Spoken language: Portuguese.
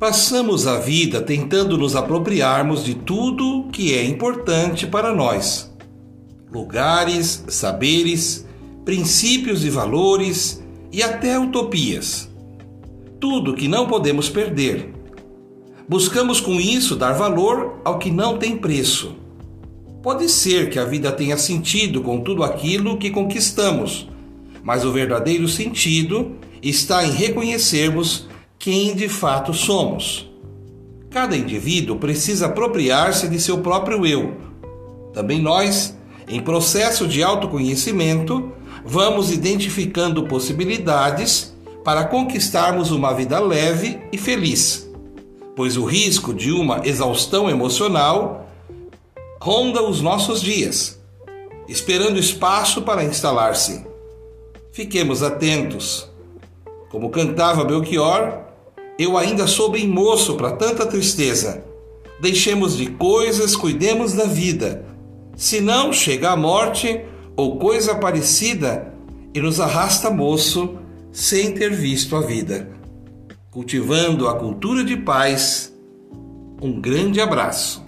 Passamos a vida tentando nos apropriarmos de tudo que é importante para nós. Lugares, saberes, princípios e valores e até utopias. Tudo que não podemos perder. Buscamos com isso dar valor ao que não tem preço. Pode ser que a vida tenha sentido com tudo aquilo que conquistamos, mas o verdadeiro sentido está em reconhecermos quem de fato somos. Cada indivíduo precisa apropriar-se de seu próprio eu. Também nós, em processo de autoconhecimento, vamos identificando possibilidades para conquistarmos uma vida leve e feliz, pois o risco de uma exaustão emocional ronda os nossos dias, esperando espaço para instalar-se. Fiquemos atentos. Como cantava Belchior, eu ainda sou bem moço para tanta tristeza. Deixemos de coisas, cuidemos da vida. Se não chega a morte ou coisa parecida e nos arrasta moço sem ter visto a vida. Cultivando a cultura de paz. Um grande abraço.